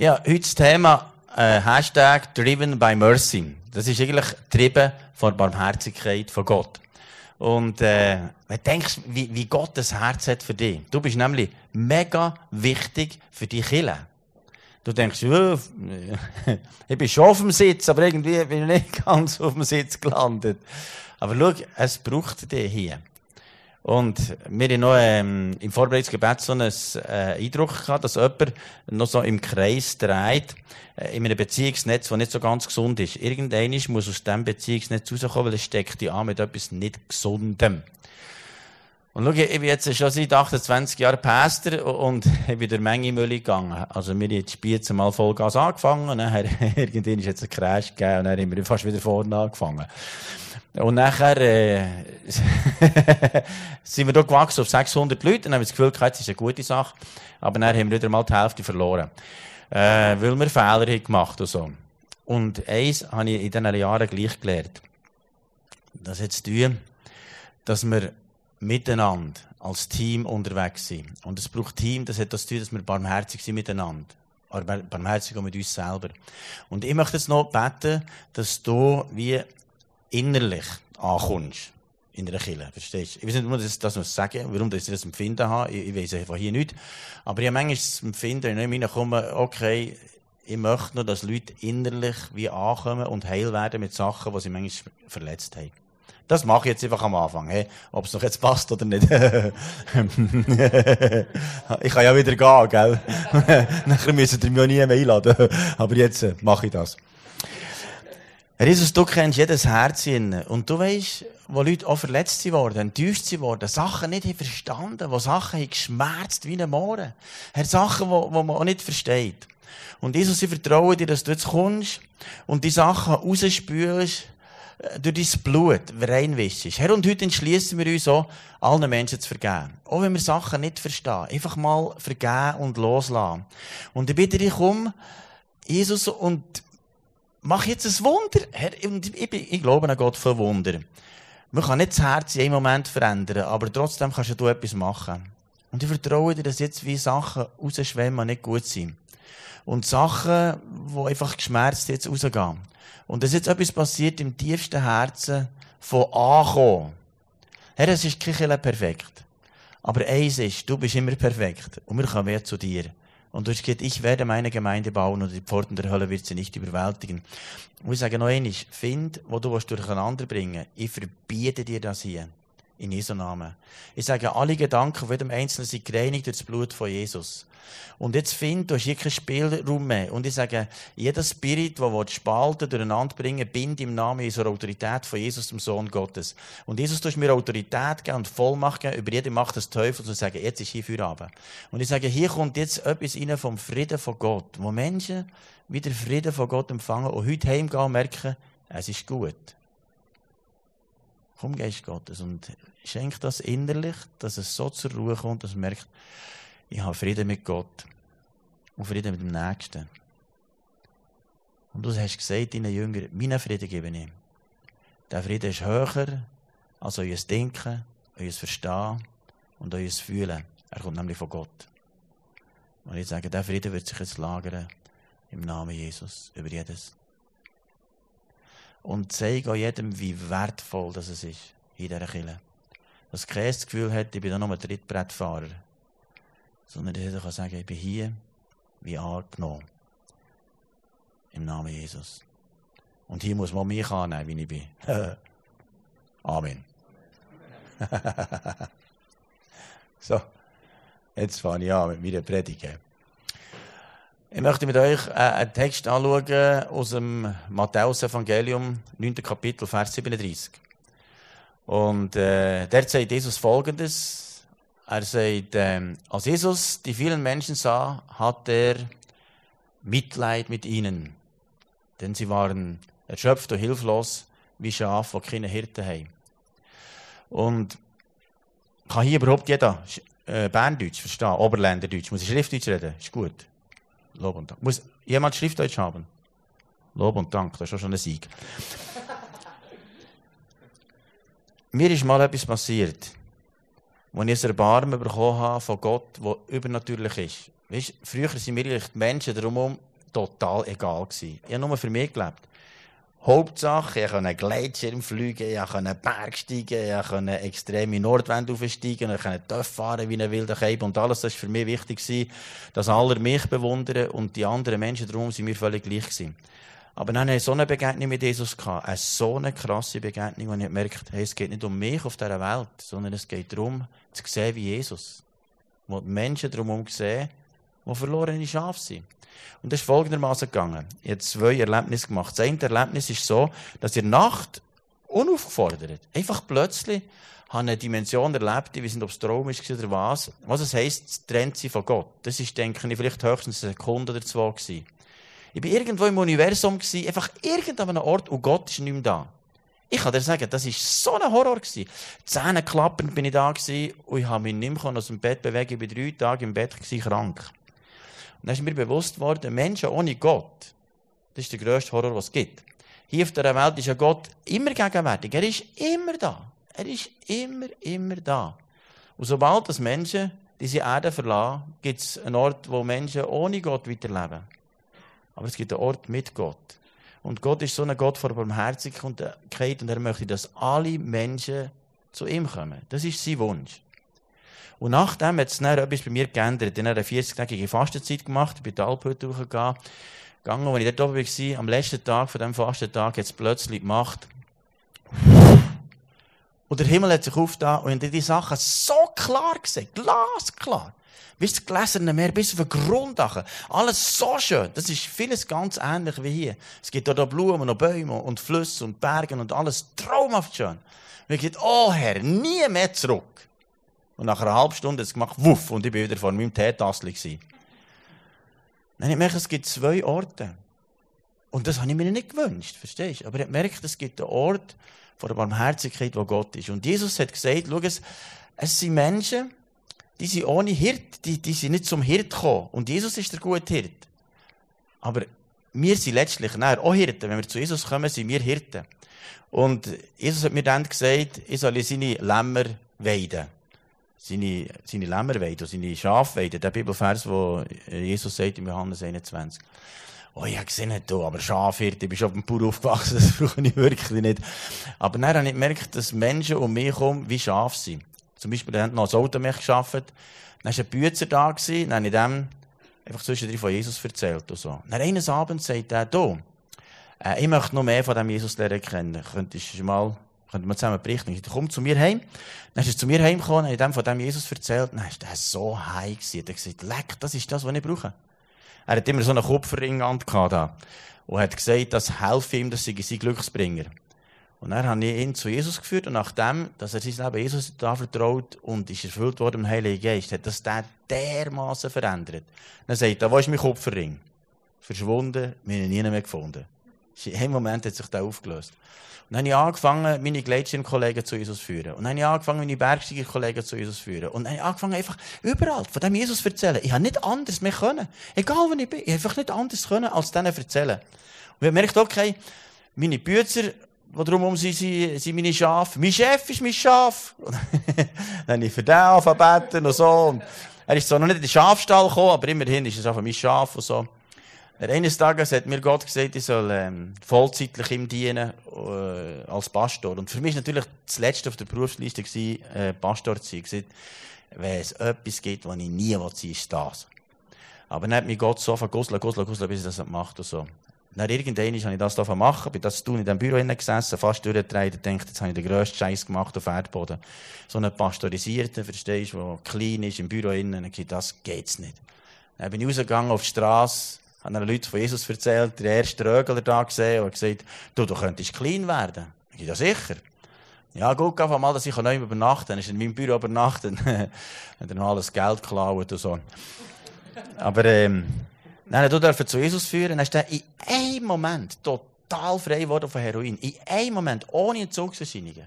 Ja, heute das Thema äh, Hashtag Driven by Mercy. Das ist eigentlich getrieben von Barmherzigkeit von Gott. Und äh, wenn du denkst, wie, wie Gott das Herz hat für dich. Du bist nämlich mega wichtig für die Kille. Du denkst, ja, ich bin schon auf dem Sitz, aber irgendwie bin ich nicht ganz auf dem Sitz gelandet. Aber schau, es braucht dich hier. Und wir haben noch ähm, im Vorbereitungsgebet so einen äh, Eindruck gehabt, dass jemand noch so im Kreis dreht, äh, in einem Beziehungsnetz, das nicht so ganz gesund ist. Irgendeiner muss aus diesem Beziehungsnetz rauskommen, weil es steckt dich an mit etwas nicht Gesundem. Und schau, ich bin jetzt schon seit 28 Jahren Pastor und ich bin der Menge Müll gegangen. Also, wir haben die Spieze mal Vollgas angefangen und dann irgendwann ist jetzt ein Crash gegeben und dann haben wir fast wieder vorne angefangen. Und nachher äh, sind wir da gewachsen auf 600 Leute und haben das Gefühl, das ist eine gute Sache. Aber dann haben wir wieder mal die Hälfte verloren. Äh, weil wir Fehler haben gemacht und so. Und eins habe ich in diesen Jahren gleich gelernt. Das hat zu tun, dass wir miteinander als Team unterwegs sind. Und es braucht Team, das hat das zu tun, dass wir barmherzig sind miteinander. Barmherzig mit uns selber. Und ich möchte jetzt noch beten, dass du wie innerlich ankommst in der Kirche. Verstehst du? Ich weiß nicht, warum das, das muss sagen, warum ich das Empfinden habe. Ich, ich weiß einfach hier nicht. Aber ich habe manchmal das Empfinden, wenn ich reinkomme, okay, ich möchte nur, dass Leute innerlich wie ankommen und heil werden mit Sachen, die sie manchmal verletzt haben. Das mache ich jetzt einfach am Anfang, hey? ob es noch jetzt passt oder nicht. ich kann ja wieder gehen, gell? Nachher müssen ihr mich auch nie mehr einladen. Aber jetzt äh, mache ich das. Jesus, du kennst jedes Herz in. Und du weißt, wo Leute auch verletzt worden, enttäuscht worden, Sachen nicht verstanden, wo Sachen geschmerzt wie ein Mohren. Herr, Sachen, wo man auch nicht versteht. Und Jesus, ich vertraue dir, dass du jetzt kommst und die Sachen rausspülst, durch dein Blut reinwischst. Herr, und heute entschließen wir uns auch, allen Menschen zu vergeben. Auch wenn wir Sachen nicht verstehen. Einfach mal vergeben und loslassen. Und ich bitte dich um, Jesus, und mach jetzt ein Wunder. Herr, ich, ich glaube an Gott für Wunder. Man kann nicht das Herz in einem Moment verändern, aber trotzdem kannst du etwas machen. Und ich vertraue dir, dass jetzt wie Sachen rausschwemmen, nicht gut sind. Und Sachen, die einfach geschmerzt jetzt rausgehen. Und dass jetzt etwas passiert im tiefsten Herzen von ankommen. Herr, es ist keine perfekt. Aber eins ist, du bist immer perfekt. Und wir kommen zu dir. Und du hast gesagt, ich werde meine Gemeinde bauen und die Pforten der Hölle wird sie nicht überwältigen. Und ich sage noch einmal, find, wo du durcheinander bringen Ich verbiete dir das hier. In Jesu Namen. Ich sage, alle Gedanken von jedem Einzelnen sind gereinigt durch das Blut von Jesus. Und jetzt find, du hast hier keinen Spielraum mehr. Und ich sage, jeder Spirit, der spalten, durcheinander bringen, bind im Namen dieser Autorität von Jesus, dem Sohn Gottes. Und Jesus, du mir Autorität geben und Vollmacht geben über jede Macht des Teufels und sagen, jetzt ist hier für Abend. Und ich sage, hier kommt jetzt etwas rein vom Frieden von Gott, wo Menschen wieder Frieden von Gott empfangen und heute heimgehen und merken, es ist gut. Komm, Geist Gottes, und schenk das innerlich, dass es so zur Ruhe kommt, dass man merkt, ich habe Frieden mit Gott und Frieden mit dem Nächsten. Und du hast gesagt deinen Jüngern, meinen Frieden gebe ich. Der Frieden ist höher als euer Denken, euer Verstehen und euer Fühlen. Er kommt nämlich von Gott. Und ich sage, der Frieden wird sich jetzt lagern im Namen Jesus über jedes. Und zeige auch jedem, wie wertvoll das ist in dieser Kirche. Dass keiner das Gefühl hat, ich bin nur ein Trittbrettfahrer sondern dass jeder kann sagen, ich bin hier wie angenommen. Im Namen Jesus. Und hier muss man mich annehmen, wie ich bin. Amen. so, jetzt fange ich an mit meiner Predigt. Ich möchte mit euch äh, einen Text anschauen aus dem Matthäus-Evangelium, 9. Kapitel, Vers 37. Und äh, der sagt Jesus folgendes, er sagt, ähm, als Jesus die vielen Menschen sah, hat er Mitleid mit ihnen. Denn sie waren erschöpft und hilflos, wie Schafe, die keine Hirten haben. Und kann hier überhaupt jeder äh, Berndeutsch verstehen, Oberländerdeutsch? Muss ich Schriftdeutsch reden? Ist gut. Lob und Dank. Muss jemand Schriftdeutsch haben? Lob und Dank, das ist schon ein Sieg. Mir ist mal etwas passiert wo ich ein Erbarmen bekommen habe von Gott, der übernatürlich ist. Weißt, früher sind wir die Menschen darum total egal gewesen. Ich habe nur für mich gelebt. Hauptsache, ich konnte Gleitschirm fliegen, ich konnte Bergsteigen, ich konnte extreme Nordwände aufsteigen, ich konnte Töpf fahren wie ein wilder Keib und alles. Das war für mich wichtig, dass alle mich bewundern und die anderen Menschen darum sind mir völlig gleich gewesen. Aber dann hatte ich so eine Begegnung mit Jesus eine so eine krasse Begegnung, und ich gemerkt, hey, es geht nicht um mich auf dieser Welt, sondern es geht darum, zu sehen wie Jesus. Wo die Menschen drumherum sehen, die verlorene Schafe sind. Und das ist folgendermaßen gegangen. Ich habe zwei Erlebnisse gemacht. Das eine Erlebnis ist so, dass der Nacht unaufgefordert, einfach plötzlich habe eine Dimension erlebt, ich weiß ob es Traum ist oder was, was es heisst, trennt sie von Gott. Das ist, denke ich, vielleicht höchstens eine Sekunde oder zwei gewesen. Ich war irgendwo im Universum, gewesen, einfach irgendeinem Ort und Gott ist nicht mehr da. Ich kann dir sagen, das war so ein Horror. Zähne klappend bin ich da gewesen, und ich habe mich nicht mehr aus dem Bett bewegen. Ich war drei Tage im Bett gewesen, krank. Und dann ist mir bewusst worden, Menschen ohne Gott, das ist der grösste Horror, was es gibt. Hier auf der Welt ist ja Gott immer gegenwärtig. Er ist immer da. Er ist immer, immer da. Und sobald das Menschen diese Erde verlassen, gibt es einen Ort, wo Menschen ohne Gott weiterleben. Aber es gibt einen Ort mit Gott. Und Gott ist so ein Gott vor Barmherzigkeit und er möchte, dass alle Menschen zu ihm kommen. Das ist sein Wunsch. Und nachdem hat es dann etwas bei mir geändert. Dann habe ich eine 40-tägige Fastenzeit gemacht, ich bin die Alphütte hochgegangen. Gegangen, als ich dort oben war, am letzten Tag von diesem Fastentag, hat es plötzlich gemacht. Und der Himmel hat sich aufgetan und ich die Sachen so klar gesehen, glasklar. Bis das gläserne Meer, bis auf den Grundachen. Alles so schön. Das ist vieles ganz ähnlich wie hier. Es gibt da Blumen und Bäume und Flüsse und Berge und alles traumhaft schön. Und ich gesagt, oh Herr, nie mehr zurück. Und nach einer halben Stunde hat es gemacht, wuff, und ich bin wieder vor meinem Teetassel. Dann ich merke, es gibt zwei Orte. Und das habe ich mir nicht gewünscht, verstehst du? Aber ich merke, es gibt einen Ort von der Barmherzigkeit, wo Gott ist. Und Jesus hat gesagt, schau, es, es sind Menschen, die sind ohne Hirt, die, die sind nicht zum Hirt gekommen. Und Jesus ist der gute Hirt. Aber wir sind letztlich auch Hirten. Wenn wir zu Jesus kommen, sind wir Hirten. Und Jesus hat mir dann gesagt, ich soll seine Lämmer weiden seine, seine Lämmer weiden, seine Schafe weiden. Der Bibelvers, wo Jesus sagt in Johannes 21. Oh, ich habe gesehen, du, aber Schafhirte, ich bin schon auf dem Bauer aufgewachsen, das brauche ich wirklich nicht. Aber dann habe ich gemerkt, dass Menschen um mich herum wie Schafe sind. Zum Beispiel, da haben noch ein Auto mich geschafft. Dann war ein Bützer da, dann habe ich dem einfach zwischendrin von Jesus erzählt und so. Dann eines Abends sagt er, du, äh, ich möchte noch mehr von dem Jesus lernen kennen. Könntest du mal können wir zusammen berichten. Ich komm zu mir heim. Dann ist er zu mir heimgekommen, habe dem von dem Jesus erzählt. Dann ist er so high gewesen. Er hat gesagt, leck, das ist das, was ich brauche. Er hat immer so einen Kupferring an. Und hat gesagt, das helfe ihm, das sei sein Glücksbringer. Und dann habe ich ihn zu Jesus geführt und nachdem, dass er sein Leben Jesus da vertraut und ist erfüllt worden im Heiligen Geist, hat das der dermaßen verändert. Dann sagt er, wo ist mein Kupferring? Verschwunden, wir haben ihn nie mehr gefunden. Einem Moment hat sich der aufgelöst. Und dann habe ich angefangen, meine Gleitschirmkollegen zu Jesus zu führen. Und dann habe ich angefangen, meine Bergsteigerkollegen zu Jesus zu führen. Und dann habe ich angefangen, einfach überall von dem Jesus zu erzählen. Ich habe nicht anders mehr können. Egal wo ich bin. Ich habe einfach nicht anders können, als denen erzählen. Und ich merkt, okay, meine Bützer, die drumherum sind, sind, meine Schafe. Mein Chef ist mein Schaf. dann habe ich für den angefangen und so. Und er ist zwar noch nicht in den Schafstall gekommen, aber immerhin ist es einfach mein Schaf und so. Eines Tages hat mir Gott gesagt, ich soll ähm, vollzeitlich ihm dienen äh, als Pastor. Und für mich war natürlich das Letzte auf der Berufsliste gewesen, äh, Pastor zu sein. Gesagt, wenn es etwas gibt, was ich nie sein will, ist das. Aber dann hat mich Gott so vergusselt, gusselt, gusselt, bis ich das gemacht und so. Dann irgendwann habe ich das da machen, bin das tun in dem Büro gesessen, fast durchgedreht und denkt, jetzt habe ich den grössten Scheiß gemacht auf Erdboden. So einen Pastorisierten, verstehst du, der klein ist, im Büro innen, und gesagt, das geht's nicht. Dann bin ich rausgegangen auf die Straße, habe den Leuten von Jesus erzählt, der erste Rögler da gesehen und gesagt, du, du könntest clean werden. Ich ja sicher. Ja, gut, auf einmal, dass ich neu übernachten Dann ist in meinem Büro übernachtet. dann hat er noch alles Geld geklaut und so. Aber, ähm, dann du dürfen zu Jesus führen, dann ist er in einem Moment total frei geworden von Heroin. In einem Moment, ohne Entzugserscheinungen.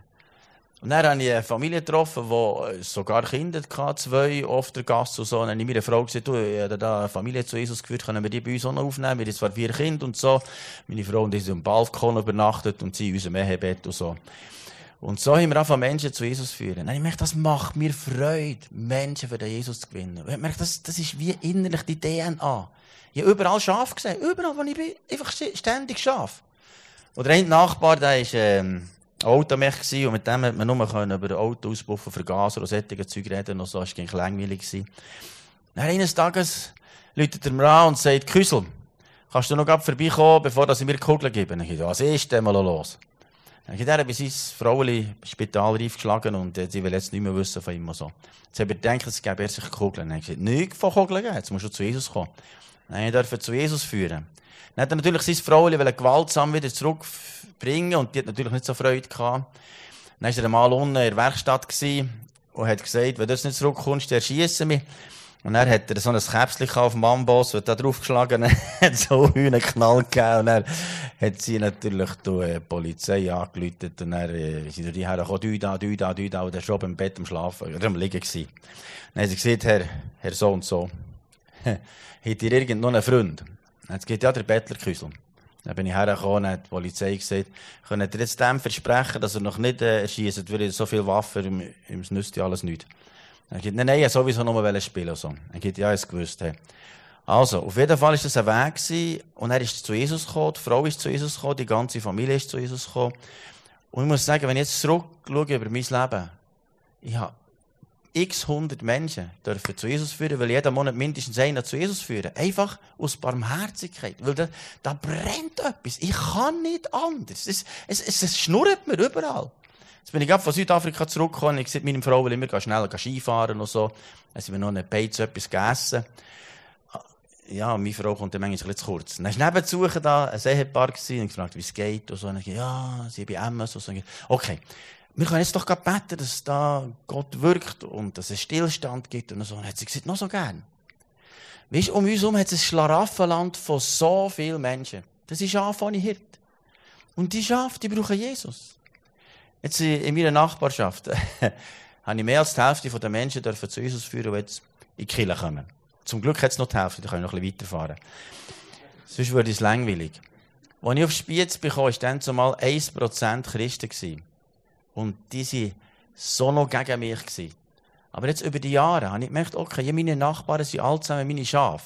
Und dann habe ich eine Familie getroffen, die sogar Kinder hatte, zwei, oft der Gast und so. Und dann habe ich meiner Frau gesagt, du, ich habe da eine Familie zu Jesus geführt, können wir die bei uns auch noch aufnehmen? Wir haben zwar vier Kinder und so. Meine Frau und ich sind im Balkon übernachtet und sie in unserem Ehebett und so. Und so haben wir angefangen, Menschen zu Jesus führen. Nein, ich merke, das macht mir Freude, Menschen für den Jesus zu gewinnen. Ich merke, das, das ist wie innerlich die DNA. Ich habe überall Schaf gesehen. Überall, wo ich bin, einfach ständig Schaf. Oder ein Nachbar, der war ähm, Automech und mit dem hat man nur können über Autoauspuffen, Vergaser und solche Zeug reden und so. Das war langweilig. Gewesen. Dann eines Tages läutet er mir an und sagt, Küssel, kannst du noch vorbeikommen, bevor ich mir Kugeln gebe? Ich sage, was ist denn mal los? Dann hat er bei seinem Fraueli Spital geschlagen und äh, sie will jetzt nicht mehr wissen von ihm. So. Jetzt habe ich gedacht, es gäbe er sich Kugeln. Dann hat er gesagt, nichts von Kugeln jetzt musst du zu Jesus kommen. Dann durfte zu Jesus führen. Dann hat er natürlich sein Fraueli gewaltsam wieder zurückbringen und die hat natürlich nicht so Freude gehabt. Dann war er einmal unten in der Werkstatt und hat gesagt, wenn du nicht zurückkommst, dann erschießen mich. Und dann hat er so ein Käpschen auf dem Amboss, hat da draufgeschlagen, hat so einen Knall gegeben, und dann hat sie natürlich die äh, Polizei angeläutet, und dann äh, sind die hergekommen, du da, du da, du da, und er war schon im Bett am Schlafen, oder am Liegen gewesen. Dann hat sie gesagt, Herr, Herr so und so, habt ihr irgend noch einen Freund? Sie gesagt, ja, der Bettlerküssel. Dann bin ich hergekommen, hat die Polizei gesagt, könnt ihr jetzt dem versprechen, dass er noch nicht äh, erschießt, weil so viele Waffen, ihm nützt ja alles nicht. Er sagt, nein, nein, ich sowieso nur spielen. So. Er sagt, ja, ich gewusst. Hey. Also, auf jeden Fall war das ein Weg gewesen, und er ist zu Jesus gekommen, die Frau ist zu Jesus gekommen, die ganze Familie ist zu Jesus gekommen. Und ich muss sagen, wenn ich jetzt zurückschaue über mein Leben, ich habe x hundert Menschen dürfen zu Jesus führen, weil jeden Monat mindestens einer zu Jesus führen. Einfach aus Barmherzigkeit. Weil da, da brennt etwas. Ich kann nicht anders. Es, es, es, es schnurrt mir überall. Jetzt bin ich gerade von Südafrika zurückgekommen. Ich sehe meiner Frau will immer schnell Skifahren und so. Dann sind wir noch eine Beiz etwas gegessen. Ja, meine Frau kommt dann manchmal ein zu kurz. Dann war nebenzu da ein Ehepaar und gefragt, wie es geht und so. Und ich ja, sie bei und so. Okay. Wir können jetzt doch gerade beten, dass da Gott wirkt und dass es Stillstand gibt und so. Und hat sie gesagt, noch so gern. Weißt um uns herum hat es ein Schlaraffenland von so vielen Menschen. Das ist Schaf ohne Hirt. Und die Schafe, die brauchen Jesus. Jetzt in meiner Nachbarschaft habe ich mehr als die Hälfte der Menschen dürfen zu Jesus führen, die jetzt in die Kirche kommen. Zum Glück hat es noch die Hälfte, da können wir noch ein bisschen weiterfahren. Sonst würde es langweilig. Als ich auf Spiez bekam, war dann zumal 1% Christen. Und die waren so noch gegen mich. Gewesen. Aber jetzt über die Jahre habe ich gemerkt, okay, meine Nachbarn sind alle zusammen meine Schafe.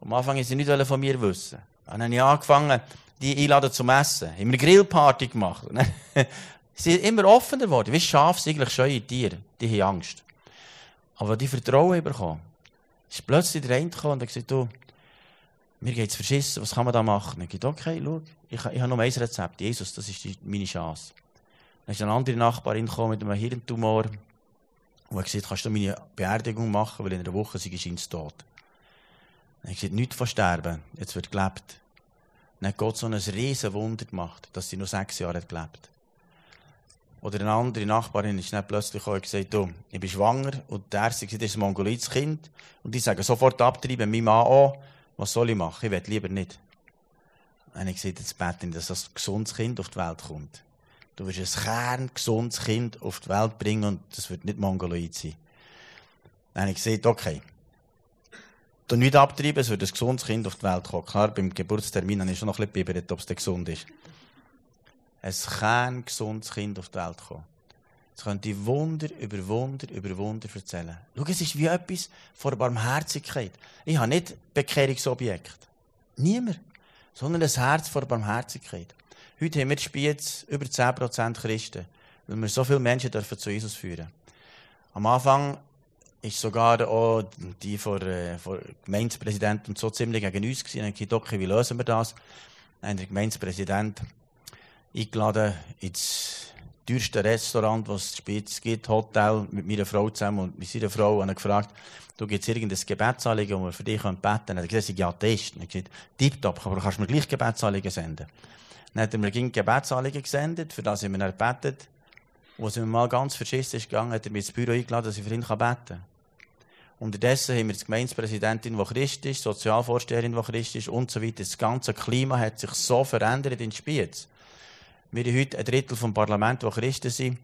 Am Anfang wollten sie nicht von mir wissen. Dann habe ich angefangen, die einladen zum Essen. Haben eine Grillparty gemacht. Sie sind immer offener geworden. Wie Schafe sind eigentlich scheue Tiere. Die haben Angst. Aber die Vertrauen bekommen, ist plötzlich der eine gekommen und hat gesagt, du, mir geht's verschissen, was kann man da machen? Ich habe okay, schau, ich, habe nur ein Rezept. Jesus, das ist meine Chance. Dann ist eine andere Nachbarin mit einem Hirntumor und hat gesagt, kannst du meine Beerdigung machen, weil in einer Woche sie ist tot. Dann hat gesagt, nichts von sterben, jetzt wird gelebt. Dann hat Gott so ein riesen Wunder gemacht, dass sie nur sechs Jahre hat gelebt. Oder eine andere Nachbarin ist dann plötzlich und gesagt, du, ich bin schwanger und der erste das ist ein mongolites Kind. Und die sagen sofort abtreiben, mein Mann auch. Was soll ich machen? Ich will lieber nicht. Dann habe ich gesagt, jetzt bete ich, dass das gesundes Kind auf die Welt kommt. Du wirst ein kerngesundes Kind auf die Welt bringen und das wird nicht mongoloid sein. Dann habe ich gesagt, okay. Du nicht abtreiben, es wird ein gesundes Kind auf die Welt kommen. Klar, beim Geburtstermin habe ich schon noch ein bisschen bibbert, ob es gesund ist ein kerngesundes Kind auf die Welt kommen. Es könnte Wunder über Wunder über Wunder erzählen. Schau, es ist wie etwas vor Barmherzigkeit. Ich habe nicht Bekehrungsobjekt. Niemand. Sondern ein Herz vor Barmherzigkeit. Heute haben wir Spiez über 10% Christen, weil wir so viele Menschen dürfen zu Jesus führen. Am Anfang ist sogar auch die vor, äh, vor Gemeindepräsident und so ziemlich gegen uns gewesen. Und ich gesagt, okay, wie lösen wir das? Dann der Gemeindepräsident eingeladen ins teuerste Restaurant, das es Spitz gibt, Hotel, mit meiner Frau zusammen und mit seiner Frau und gefragt, du es irgendein Gebetsanliegen, wo wir für dich beten können? Er hat gesagt, ich bin Atheist. Er hat gesagt, tipptopp, aber kannst du mir gleich Gebetsanliegen senden? Dann hat er mir gegen Gebetsanliegen gesendet, für das haben wir gebetet. Wo es mir mal ganz verschissen ist gegangen, hat er mir ins Büro eingeladen, dass ich für ihn beten kann. Unterdessen haben wir die Gemeindepräsidentin, die Christ ist, Sozialvorsteherin, die Christ ist und so weiter. Das ganze Klima hat sich so verändert in Spiez. Wir haben heute ein Drittel vom Parlament, die Christen sind.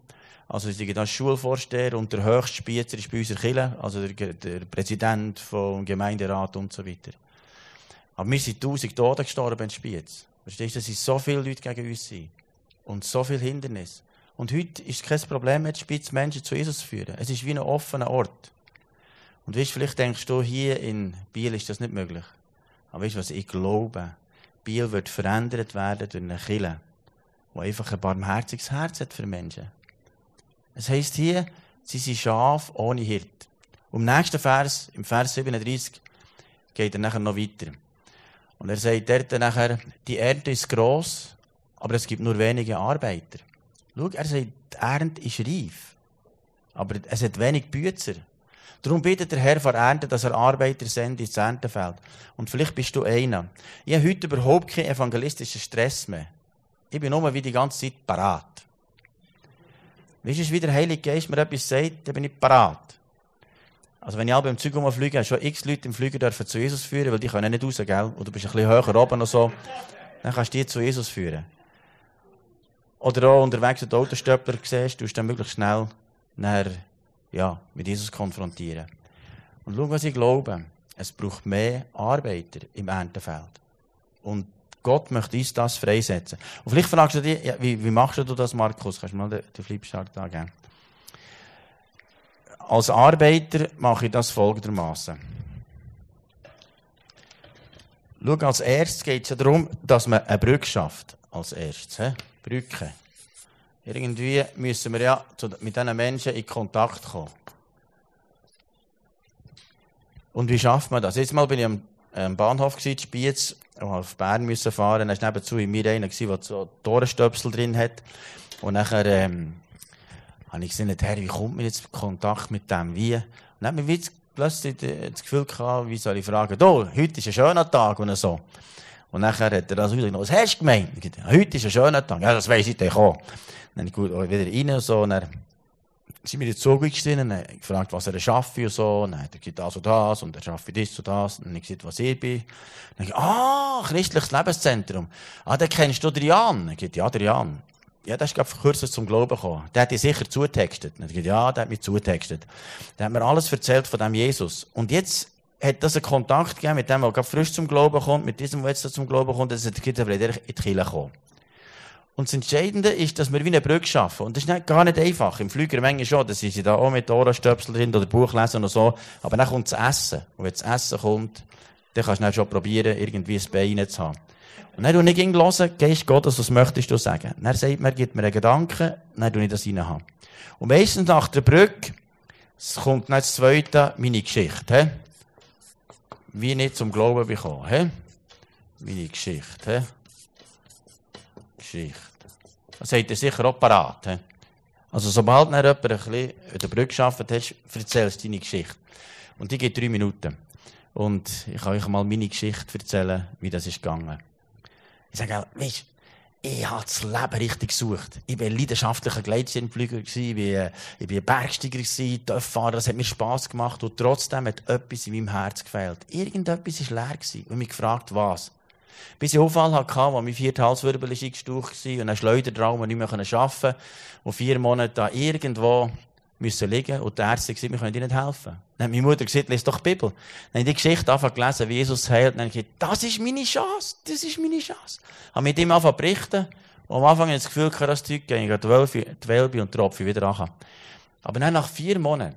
Also, ich das Schulvorsteher und der höchste Spiezer ist bei unserer Kirche, also der, der Präsident vom Gemeinderat und so weiter. Aber wir sind tausend Tote gestorben in Spiez. Verstehst du, dass so viele Leute gegen uns sind. Und so viele Hindernisse. Und heute ist es kein Problem mehr, spitz Menschen zu Jesus zu führen. Es ist wie ein offener Ort. Und weißt, vielleicht denkst du, hier in Biel ist das nicht möglich. Aber weißt du was, ich glaube, Biel wird verändert werden durch eine Kille, die einfach ein barmherziges Herz hat für Menschen. Es heisst hier, sie sind Schaf ohne Hirt. Im nächsten Vers, im Vers 37, geht er nachher noch weiter. Und er sagt dort nachher, die Ernte ist gross, aber es gibt nur wenige Arbeiter. Schau, er sagt, die Ernte ist reif, aber es hat wenig Bützer. Darum bittet der Herr vor Ernte, dass er Arbeiter sendet ins Erntefeld. Und vielleicht bist du einer. Ich habe heute überhaupt keinen evangelistischen Stress mehr. Ich bin nur wie die ganze Zeit parat. Weißt du, wie der Heilige Geist mir etwas sagt, dann bin ich parat. Also wenn ich beim Zug umfliege, habe schon x Leute im Flüger dürfen zu Jesus führen, weil die können nicht raus, gell? Oder du bist ein bisschen höher oben oder so. Dann kannst du die zu Jesus führen. Oder auch unterwegs den Autostöppler siehst, du dann möglichst schnell nachher, ja, mit Jesus konfrontieren. Und schau, was ich glaube. Es braucht mehr Arbeiter im Erntefeld. Und Gott möchte uns das freisetzen. Und vielleicht fragst du dich, ja, wie, wie machst du das, Markus? Kannst du mal den, den Flipchart angeben? Als Arbeiter mache ich das folgendermaßen. Schau, als erstes geht es ja darum, dass man eine Brücke schafft. Als erstes. He? Brücke. Irgendwie müssen wir ja mit diesen Menschen in Kontakt kommen. Und wie schafft man das? Jetzt mal bin ich am, Bahnhof in Spiez, und auf Bern müssen fahren. Dann war nebenzu in mir einer, der so Torenstöpsel drin hat. Und nachher, ähm, habe ich gesehen, Herr, wie kommt man jetzt Kontakt mit dem? Wie? Und dann hat mir plötzlich das Gefühl gehabt, wie soll ich fragen, du, heute ist ein schöner Tag und so. Und nachher hat er das wieder gesagt, was hast du gemeint? Heute ist ein schöner Tag. Ja, das weiss ich dann auch. Dann gut, wieder rein und so. Und dann sind wir in den Zug gestiegen und gefragt, was er schaffe und so. Und dann hat er das und das und er schaffe das und das. Und dann habe ich gesagt, was ich bin. Dann ich, ah, christliches Lebenszentrum. Ah, den kennst du Drian? Ich gesagt, ja, Drian. Ja, der ist gerade kurzem zum Glauben gekommen. Der hat dich sicher zutextet. Und ja, der hat mich zutextet. Der hat mir alles erzählt von dem Jesus. Und jetzt hat das einen Kontakt gegeben mit dem, der gerade frisch zum Glauben kommt, mit diesem, der jetzt zum Glauben kommt, dass er in die Kirche kommt. Und das Entscheidende ist, dass wir wie eine Brücke schaffen. Und das ist gar nicht einfach. Im Flüger manchmal schon, da sind sie da auch mit Ohrenstöpsel drin oder Buch lesen oder so. Aber dann kommt das Essen. Und wenn das Essen kommt, dann kannst du dann schon probieren, irgendwie ein Bein zu haben. Und dann tue ich ihn hören, Geist Gottes, was möchtest du sagen? Dann sagt mir, gibt mir einen Gedanken, dann tue ich das rein. Und meistens nach der Brücke, es kommt dann das zweite, meine Geschichte, he? Wie nicht zum Glauben bekommen, he? Meine Geschichte, he? Geschichte. Das seid ihr sicher auch parat. He? Also, sobald jemand ein bisschen an der Brücke gearbeitet hast, erzählst du deine Geschichte. Und die geht drei Minuten. Und ich kann euch mal meine Geschichte erzählen, wie das ist gegangen. Ich sage, weißt ich habe das Leben richtig gesucht. Ich war leidenschaftlicher Gleitschirmflüger, ich war, ich war Bergsteiger, Töfffahrer, das hat mir Spass gemacht und trotzdem hat etwas in meinem Herz gefehlt. Irgendetwas war leer und mich gefragt, was. Bis ich einen Unfall hatte, wo mein vierter Halswirbel eingestaucht war und ein Schleudertraum nicht mehr arbeiten konnte, und vier Monate irgendwo müssen liegen und der Ärzte gesagt, wir können dir nicht helfen. Dann hat meine Mutter gesagt, lese doch die Bibel. Dann habe ich die Geschichte angefangen gelesen, wie Jesus heilt. Dann habe ich gesagt, das ist meine Chance, das ist meine Chance. Habe mit ihm angefangen berichten. Und am Anfang hatte ich das Gefühl, dass das Zeug ging, die Welbe und Tropfen wieder an. Aber dann nach vier Monaten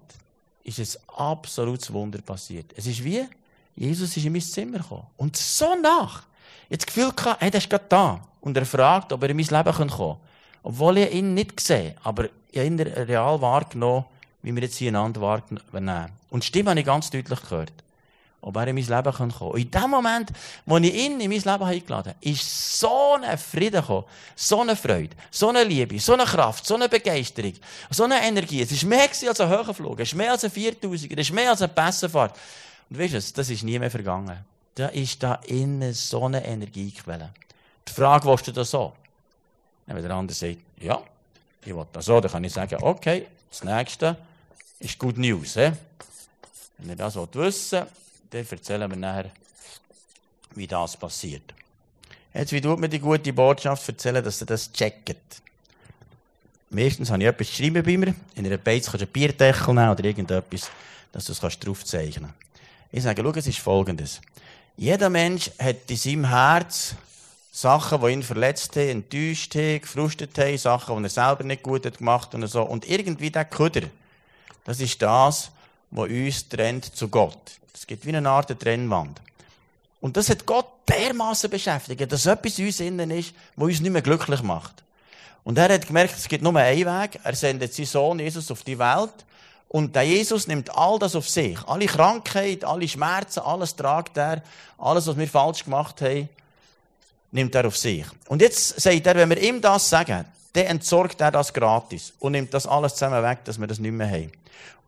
ist ein absolutes Wunder passiert. Es ist wie, Jesus ist in mein Zimmer gekommen. Und so nach. Ich das Gefühl hey, der ist gerade da. Und er fragt, ob er in mein Leben kommen kann. Obwohl ich ihn nicht gesehen aber ich habe ihn real wahrgenommen, wie wir jetzt hier einander wahrnehmen. Und die Stimme habe ich ganz deutlich gehört. Ob er in mein Leben kommen kann. Und in dem Moment, wo ich ihn in mein Leben eingeladen habe, ist so ein Frieden gekommen, so eine Freude, so eine Liebe, so eine Kraft, so eine Begeisterung, so eine Energie. Es war mehr als ein Höhenflug, es ist mehr als ein 4000er, es ist mehr als eine Bessenfahrt. Und weißt du, das ist nie mehr vergangen. Da ist da innen so eine Energiequelle. Die Frage, willst du das so? Wenn der andere sagt, ja, ich will das so, dann kann ich sagen, okay, das nächste ist Good News. He? Wenn ihr das wissen dann erzählen wir nachher, wie das passiert. Jetzt, wie tut mir die gute Botschaft erzählen, dass ihr das checkt? Meistens habe ich etwas geschrieben bei mir. In einer Beiz kannst du einen Bierdeckel nehmen oder irgendetwas, dass du es draufzeichnen kannst. Ich sage, schau, es ist folgendes. Jeder Mensch hat in seinem Herz Sachen, die ihn verletzt haben, enttäuscht haben, gefrustet haben, Sachen, die er selber nicht gut hat gemacht und so. Und irgendwie der Kuder, das ist das, was uns trennt zu Gott. Es gibt wie eine Art Trennwand. Und das hat Gott dermaßen beschäftigt, dass etwas in uns innen ist, was uns nicht mehr glücklich macht. Und er hat gemerkt, es gibt nur einen Weg. Er sendet seinen Sohn Jesus auf die Welt. Und der Jesus nimmt all das auf sich. Alle Krankheit, alle Schmerzen, alles tragt er. Alles, was wir falsch gemacht haben, nimmt er auf sich. Und jetzt sagt er, wenn wir ihm das sagen, dann entsorgt er das gratis und nimmt das alles zusammen weg, dass wir das nicht mehr haben.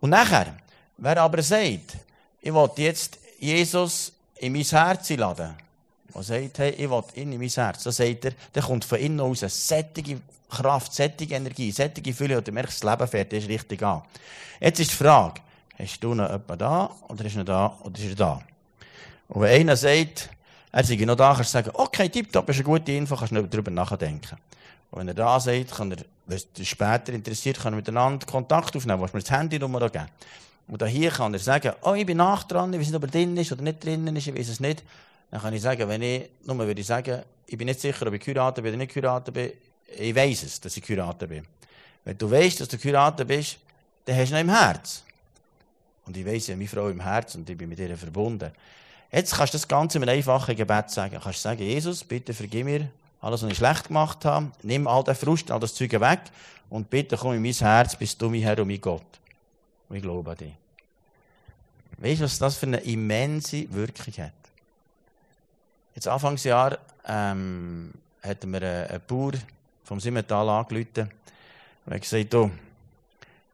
Und nachher, wer aber sagt, ich will jetzt Jesus in mein Herz laden, der sagt, hey, ich will ihn in mein Herz, dann sagt er, dann kommt von innen aus eine sättige Kraft, sättige Energie, sättige Fülle und du merkst, das Leben fährt ist richtig an. Jetzt ist die Frage, hast du noch jemanden da, oder ist er da, oder ist er da? Und wenn einer sagt, er sei noch da, kannst sagen, okay, tipptopp, ist eine gute Info, kannst du darüber nachdenken. Und wenn er da sagt, kann er, wenn es später interessiert, kann er miteinander Kontakt aufnehmen, was mir das Handynummer geben. Und hier kann er sagen, oh, ich bin nach dran, ich weiß nicht, ob er drin ist oder nicht drin ist, ich weiß es nicht. Dann kann ich sagen, wenn ich, nur würde ich sagen, ich bin nicht sicher, ob ich geheiratet bin oder nicht geheiratet bin, ich weiß es, dass ich geheiratet bin. Wenn du weißt, dass du geheiratet bist, dann hast du noch im Herz. Und ich weiss ja, meine Frau im Herz und ich bin mit ihr verbunden. Jetzt kannst du das Ganze mit einem einfachen Gebet sagen. Du kannst sagen, Jesus, bitte vergib mir alles, was ich schlecht gemacht habe. Nimm all den Frust, all das Zeug weg. Und bitte komm in mein Herz, bist du mein Herr und mein Gott. Und ich glaube an dich. Weißt du, was das für eine immense Wirkung hat? Jetzt Anfangsjahr ähm, hatten wir einen, Bauer vom Simmental angerufen und hat gesagt, du,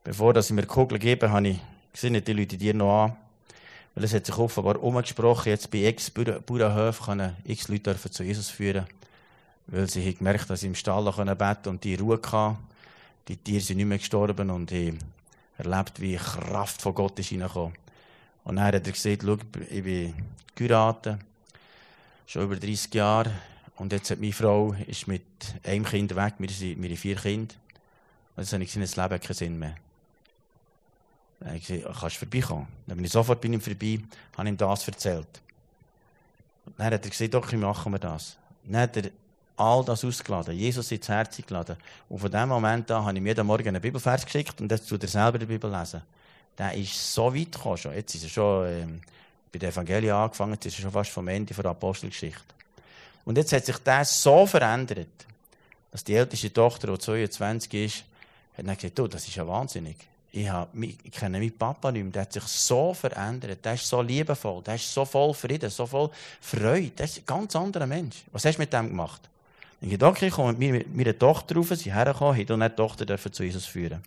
bevor ich mir die Kugel gebe, habe ich gesehen, die Leute dir noch an. Weil es hat sich offenbar umgesprochen, jetzt bei Ex-Bauernhöfen können x Leute dürfen zu Jesus führen. Weil sie haben gemerkt, dass sie im Stall beten können und die Ruhe hatten. Die Tiere sind nicht mehr gestorben und ich erlebt, wie Kraft von Gott ist reingekommen. Und dann hat er gesagt, schau, ich bin geheiratet, schon über 30 Jahre. Und jetzt hat meine Frau ist mit einem Kind weg, wir sind wir vier Kinder. Und jetzt habe ich gesehen, das Leben hat keinen Sinn mehr. Habe ich gesagt, kannst du vorbeikommen? Dann bin ich sofort bei ihm vorbei, habe ihm das erzählt. Dann hat er gesagt, okay, machen wir das. Dann hat er all das ausgeladen, Jesus ins Herz geladen. Und von dem Moment an habe ich mir jeden Morgen einen Bibelvers geschickt und jetzt tut er selber die Bibel lesen. Der ist so weit gekommen schon. Jetzt ist er schon ähm, bei den Evangelien angefangen, jetzt ist er schon fast vom Ende der Apostelgeschichte. Und jetzt hat sich das so verändert, dass die älteste Tochter, die 22 ist, hat dann gesagt, du, das ist ja wahnsinnig. Ich, hab, ich kenne meinen Papa nicht mehr, der hat sich so verändert, der ist so liebevoll, der ist so voll Frieden, so voll Freude, der ist ein ganz anderer Mensch. Was hast du mit dem gemacht? Ich dachte, okay, ich komme mit meiner Tochter rauf, sie hergekommen, ich und die Tochter zu Jesus führen.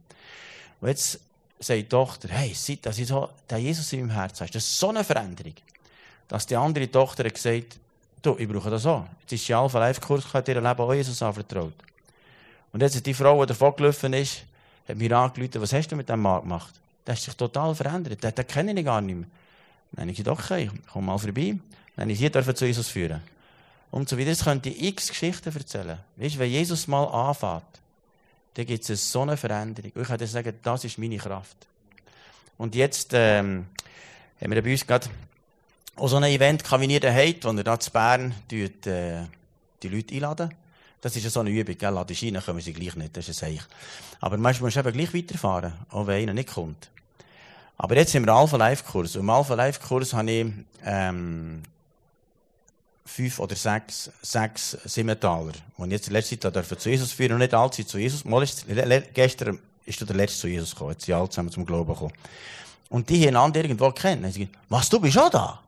Und jetzt sagt die Tochter, hey, seit dass ich so den Jesus in meinem Herzen habe, das ist so eine Veränderung, dass die andere Tochter gesagt, du, ich brauche das auch. Jetzt ist sie Alpha Life Kurs, hat ihr Leben auch Jesus anvertraut. Und jetzt hat die Frau, die davon gelaufen ist, hat mir angerufen, was hast du mit dem Mann gemacht? Der hat sich total verändert, den, den kenne ich gar nicht mehr. Dann habe ich gesagt, okay, komm mal vorbei. Dann ich sie zu Jesus führen. Und so wie das könnte ich x Geschichten erzählen. Weißt du, wenn Jesus mal anfängt, dann gibt es so eine Veränderung. ich kann dir sagen, das ist meine Kraft. Und jetzt ähm, haben wir bei uns gerade auch so ein Event, wie ihr daheim, wo ihr da zu Bern äh, die Leute einladen. Das ist ja so eine Übung, gell? Ladest rein, kommen sie gleich nicht, das ist ein Seich. Aber manchmal musst du eben gleich weiterfahren, auch wenn einer nicht kommt. Aber jetzt sind wir Alpha Life Kurs. Und im Alpha Life Kurs habe ich, ähm, fünf oder sechs, sechs Simmentaler, die jetzt in letzter Zeit dürfen zu Jesus führen und nicht alle zu Jesus. Mal ist, gestern ist der letzte zu Jesus gekommen, jetzt sind alle zusammen zum Glauben gekommen. Und die haben einander irgendwo kennen. Sie gesagt, was, du bist auch da?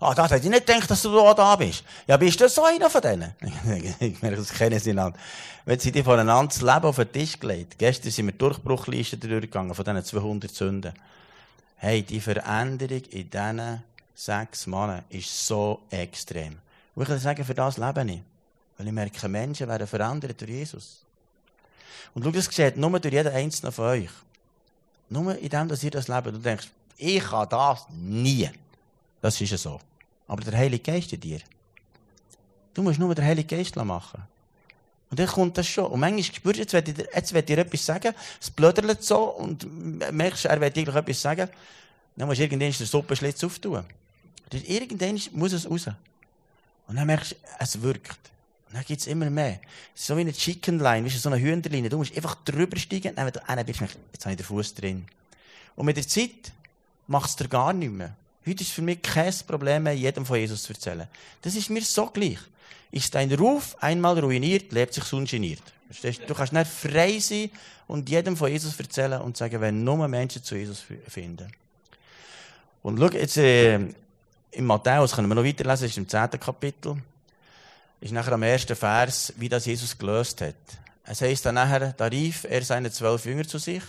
Ah, das hätte ich nicht gedacht, dass du auch da bist. Ja, bist du so einer von denen? ich merke, das kennen sie einander. Wenn sie die voneinander das Leben auf den Tisch gelegt. Gestern sind wir Durchbruchlisten durchgegangen von diesen 200 Sünden. Hey, die Veränderung in diesen sechs Monaten ist so extrem. Und ich kann sagen, für das lebe ich. Weil ich merke, Menschen werden verändert durch Jesus. Und schau, das geschieht nur durch jeden einzelnen von euch. Nur in dem, dass ihr das lebt. Du denkst, ich kann das nie. Das ist so. Aber der Heilige Geist in dir. Du musst nur den Heiligen Geist machen. Und dann kommt das schon. Und manchmal spürst du, jetzt will dir, jetzt will dir etwas sagen, es blödert so und merkst, er will dir etwas sagen. Dann musst du irgendwann den Suppenschlitz auftun. Irgendwann muss es raus. Und dann merkst du, es wirkt. Und dann gibt's immer mehr. So wie eine Chicken Line, du, so eine Hühnerline. Du musst einfach drüber steigen, dann, wenn du jetzt habe ich den Fuß drin. Und mit der Zeit macht es dir gar nicht mehr. Heute ist für mich kein Problem mehr, jedem von Jesus zu erzählen. Das ist mir so gleich. Ist dein Ruf einmal ruiniert, lebt sich ungeniert. Du kannst nicht frei sein und jedem von Jesus erzählen und sagen, wenn nur Menschen zu Jesus finden. Und schau, jetzt, äh, im Matthäus können wir noch weiterlesen, ist im zehnten Kapitel, ist nachher am ersten Vers, wie das Jesus gelöst hat. Es heisst dann nachher, da rief er seine zwölf Jünger zu sich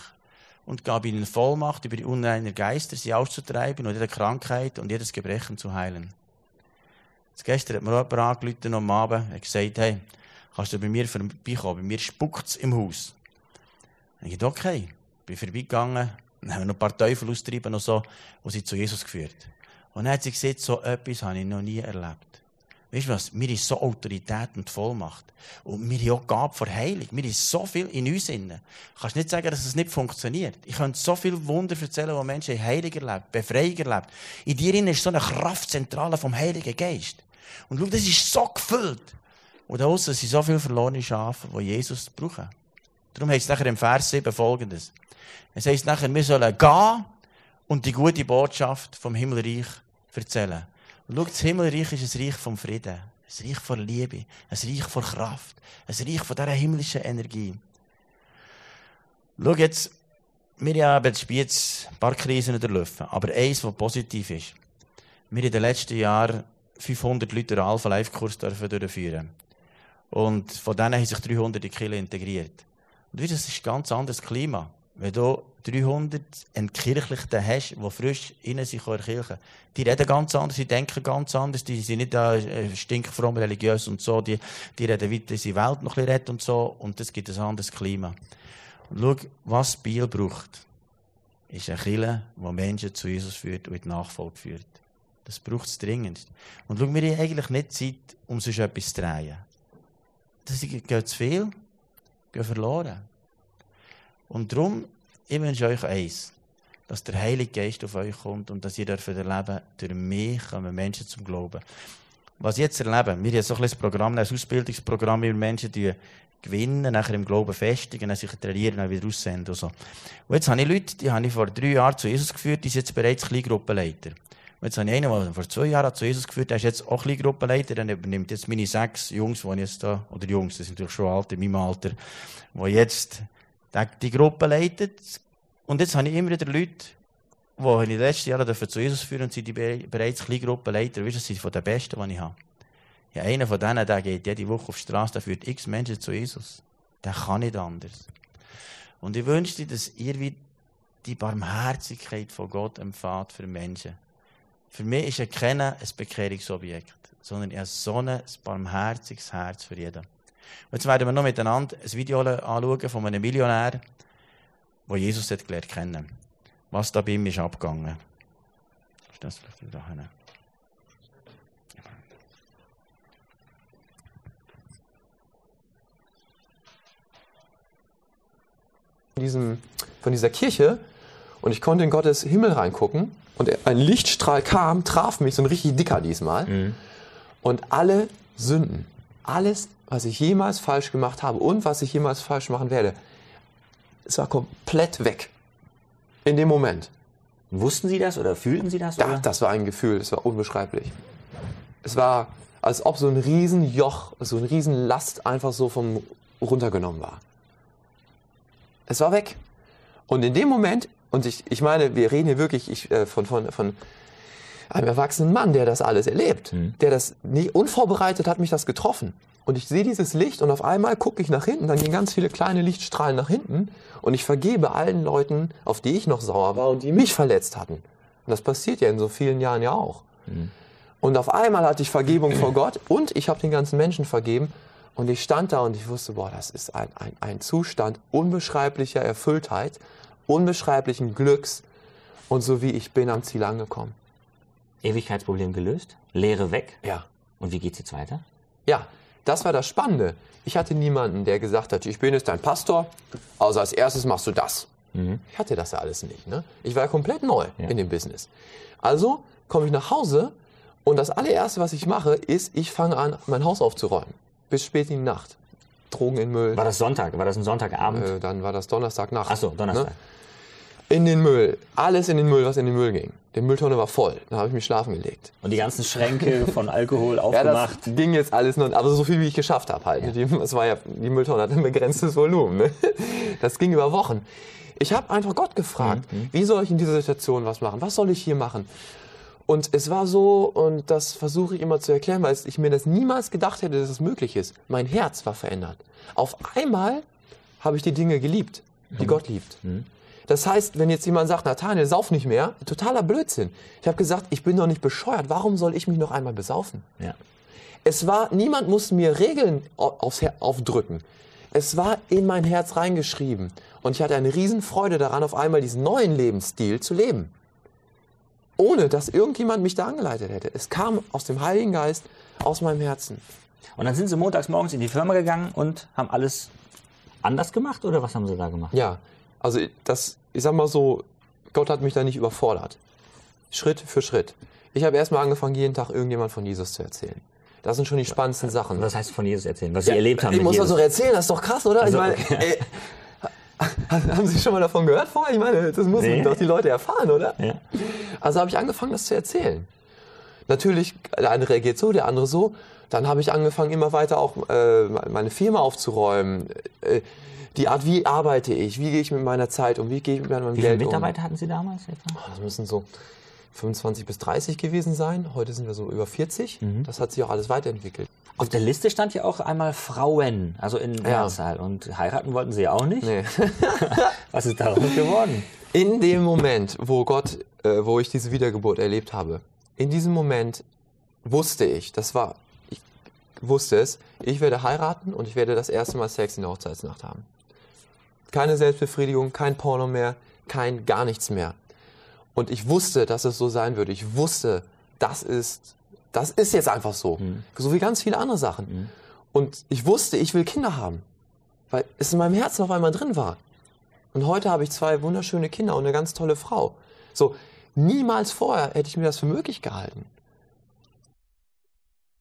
und gab ihnen Vollmacht, über die unreinen Geister sie auszutreiben und jede Krankheit und jedes Gebrechen zu heilen. Jetzt gestern hat mir jemand angerufen am Abend und gesagt, hey, kannst du bei mir vorbeikommen? Bei mir spuckt es im Haus. Ich dachte, okay. Bin vorbeigegangen, dann haben wir noch ein paar Teufel austrieben und so, und sie zu Jesus geführt. Und dann hat sie gesagt, so etwas habe ich noch nie erlebt. Weißt du was? Wir haben so Autorität und Vollmacht. Und wir haben auch Gabe vor Heilung. Wir haben so viel in uns inne. Kannst nicht sagen, dass es nicht funktioniert. Ich könnte so viele Wunder erzählen, wo Menschen Heilung erlebt, Befreiung erlebt. In dir ist so eine Kraftzentrale vom Heiligen Geist. Und schau, das ist so gefüllt. Und außen sind so viele verlorene Schafe, die Jesus brauchen. Darum heißt es nachher im Vers 7 folgendes. Es heißt nachher, wir sollen gehen und die gute Botschaft vom Himmelreich erzählen. Und schau, das Himmelreich ist ein Reich vom Frieden, ein Reich von Liebe, ein Reich von Kraft, ein Reich von dieser himmlischen Energie. Schau jetzt, wir haben jetzt Spiez ein paar Krisen durchlaufen, aber eins, was positiv ist. Wir in den letzten Jahren 500 Leute Alpha Life Kurs durchführen. Und von denen haben sich 300 in Kirche integriert. Und das ist ein ganz anderes Klima. Wenn du 300 Entkirchlichten hast, die frisch in sich in der Kirche, die reden ganz anders, die denken ganz anders, die sind nicht äh, stinkfromm religiös und so, die, die reden weiter, die Welt noch ein bisschen und so, und das gibt ein anderes Klima. Und schau, was Biel braucht, ist eine Kirche, die Menschen zu Jesus führt und in die Nachfolge führt. Das braucht es dringend. Und schau, wir haben eigentlich nicht Zeit, um sonst etwas zu drehen. Das geht zu viel, geht verloren. Und darum, ich wünsche euch eins, dass der Heilige Geist auf euch kommt und dass ihr dürft erleben, durch mich kommen Menschen zum Glauben. Was jetzt erleben, wir haben so ein kleines Programm, ein Ausbildungsprogramm, wie wir Menschen gewinnen, nachher im Glauben festigen, dann sich trainieren, dann wieder aussenden und so. Und jetzt habe ich Leute, die habe ich vor drei Jahren zu Jesus geführt, die sind jetzt bereits Kleingruppenleiter. Und jetzt habe ich einen, der vor zwei Jahren zu Jesus geführt der ist jetzt auch Kleingruppenleiter, der übernimmt jetzt meine sechs Jungs, die jetzt da, oder Jungs, das sind natürlich schon alt, in meinem Alter, die jetzt die Gruppe leitet. Und jetzt habe ich immer wieder Leute, die in den letzten Jahren zu Jesus führen und sind die bereits Kleingruppenleiter. Weißt du, das sind von den Besten, die ich habe. Ja, einer von denen, der geht jede Woche auf die Straße, der führt x Menschen zu Jesus. Der kann nicht anders. Und ich wünsche dir, dass ihr wie die Barmherzigkeit von Gott empfahrt für Menschen. Für mich ist Erkennen ein Bekehrungsobjekt, sondern er so ein barmherziges Herz für jeden. Und jetzt werden wir noch miteinander ein Video anschauen von einem Millionär, der Jesus hat gelernt kennen. Was da bei ihm ist abgegangen. Ist das vielleicht wieder hin? Von, diesem, von dieser Kirche und ich konnte in Gottes Himmel reingucken und ein Lichtstrahl kam, traf mich, so ein richtig dicker diesmal. Mhm. Und alle Sünden, alles was ich jemals falsch gemacht habe und was ich jemals falsch machen werde, es war komplett weg. In dem Moment. Wussten Sie das oder fühlten Sie das? Ja, das war ein Gefühl, es war unbeschreiblich. Es war, als ob so ein Riesenjoch, so ein Riesenlast einfach so vom runtergenommen war. Es war weg. Und in dem Moment, und ich, ich meine, wir reden hier wirklich ich, äh, von, von, von einem erwachsenen Mann, der das alles erlebt, mhm. der das nie unvorbereitet hat mich das getroffen. Und ich sehe dieses Licht und auf einmal gucke ich nach hinten, dann gehen ganz viele kleine Lichtstrahlen nach hinten und ich vergebe allen Leuten, auf die ich noch sauer war und die mich verletzt hatten. Und das passiert ja in so vielen Jahren ja auch. Mhm. Und auf einmal hatte ich Vergebung vor Gott und ich habe den ganzen Menschen vergeben. Und ich stand da und ich wusste, boah, das ist ein, ein, ein Zustand unbeschreiblicher Erfülltheit, unbeschreiblichen Glücks und so wie ich bin am Ziel angekommen. Ewigkeitsproblem gelöst? Lehre weg? Ja. Und wie geht's jetzt weiter? Ja, das war das Spannende. Ich hatte niemanden, der gesagt hat, ich bin jetzt dein Pastor, außer als erstes machst du das. Mhm. Ich hatte das ja alles nicht. Ne? Ich war ja komplett neu ja. in dem Business. Also komme ich nach Hause und das allererste, was ich mache, ist, ich fange an, mein Haus aufzuräumen. bis spät in die Nacht. Drogen in Müll. War das Sonntag? War das ein Sonntagabend? Äh, dann war das Donnerstagnacht. Ach so, Donnerstag. Ne? In den Müll. Alles in den Müll, was in den Müll ging. Die Mülltonne war voll. Da habe ich mich schlafen gelegt. Und die ganzen Schränke von Alkohol Ja, aufgemacht. das ging jetzt alles nur, aber so viel wie ich geschafft habe halt. Die, das war ja, die Mülltonne hat ein begrenztes Volumen. Ne? Das ging über Wochen. Ich habe einfach Gott gefragt, wie soll ich in dieser Situation was machen? Was soll ich hier machen? Und es war so, und das versuche ich immer zu erklären, weil ich mir das niemals gedacht hätte, dass es möglich ist. Mein Herz war verändert. Auf einmal habe ich die Dinge geliebt, die Gott liebt. Das heißt, wenn jetzt jemand sagt, Nathanael, sauf nicht mehr, totaler Blödsinn. Ich habe gesagt, ich bin doch nicht bescheuert. Warum soll ich mich noch einmal besaufen? ja. Es war, niemand musste mir Regeln au- aufs aufdrücken. Es war in mein Herz reingeschrieben. Und ich hatte eine Riesenfreude daran, auf einmal diesen neuen Lebensstil zu leben. Ohne, dass irgendjemand mich da angeleitet hätte. Es kam aus dem Heiligen Geist, aus meinem Herzen. Und dann sind sie montags morgens in die Firma gegangen und haben alles anders gemacht oder was haben sie da gemacht? Ja, also das, ich sag mal so, Gott hat mich da nicht überfordert. Schritt für Schritt. Ich habe erstmal angefangen, jeden Tag irgendjemand von Jesus zu erzählen. Das sind schon die spannendsten Sachen. Was heißt von Jesus erzählen? Was sie erlebt haben Ich mit muss das Jesus? doch erzählen, das ist doch krass, oder? Also, ich meine, okay. ey, haben Sie schon mal davon gehört vorher? Ich meine, das müssen Nee. doch die Leute erfahren, oder? Ja. Also habe ich angefangen, das zu erzählen. Natürlich, der eine reagiert so, der andere so. Dann habe ich angefangen, immer weiter auch äh, meine Firma aufzuräumen. Äh, die Art, wie arbeite ich, wie gehe ich mit meiner Zeit um, wie gehe ich mit meinem Wie viele Geld um. Mitarbeiter hatten Sie damals etwa? Das müssen so 25 bis 30 gewesen sein. Heute sind wir so über 40. Mhm. Das hat sich auch alles weiterentwickelt. Auf der Liste stand ja auch einmal Frauen, also in Mehrzahl. Und heiraten wollten sie ja auch nicht. Nee. Was ist daraus geworden? In dem Moment, wo Gott, äh, wo ich diese Wiedergeburt erlebt habe, in diesem Moment wusste ich, das war, ich wusste es, ich werde heiraten und ich werde das erste Mal Sex in der Hochzeitsnacht haben. Keine Selbstbefriedigung, kein Porno mehr, kein gar nichts mehr. Und ich wusste, dass es so sein würde. Ich wusste, das ist, das ist jetzt einfach so. So wie ganz viele andere Sachen. Und ich wusste, ich will Kinder haben. Weil es in meinem Herzen auf einmal drin war. Und heute habe ich zwei wunderschöne Kinder und eine ganz tolle Frau. So, niemals vorher hätte ich mir das für möglich gehalten.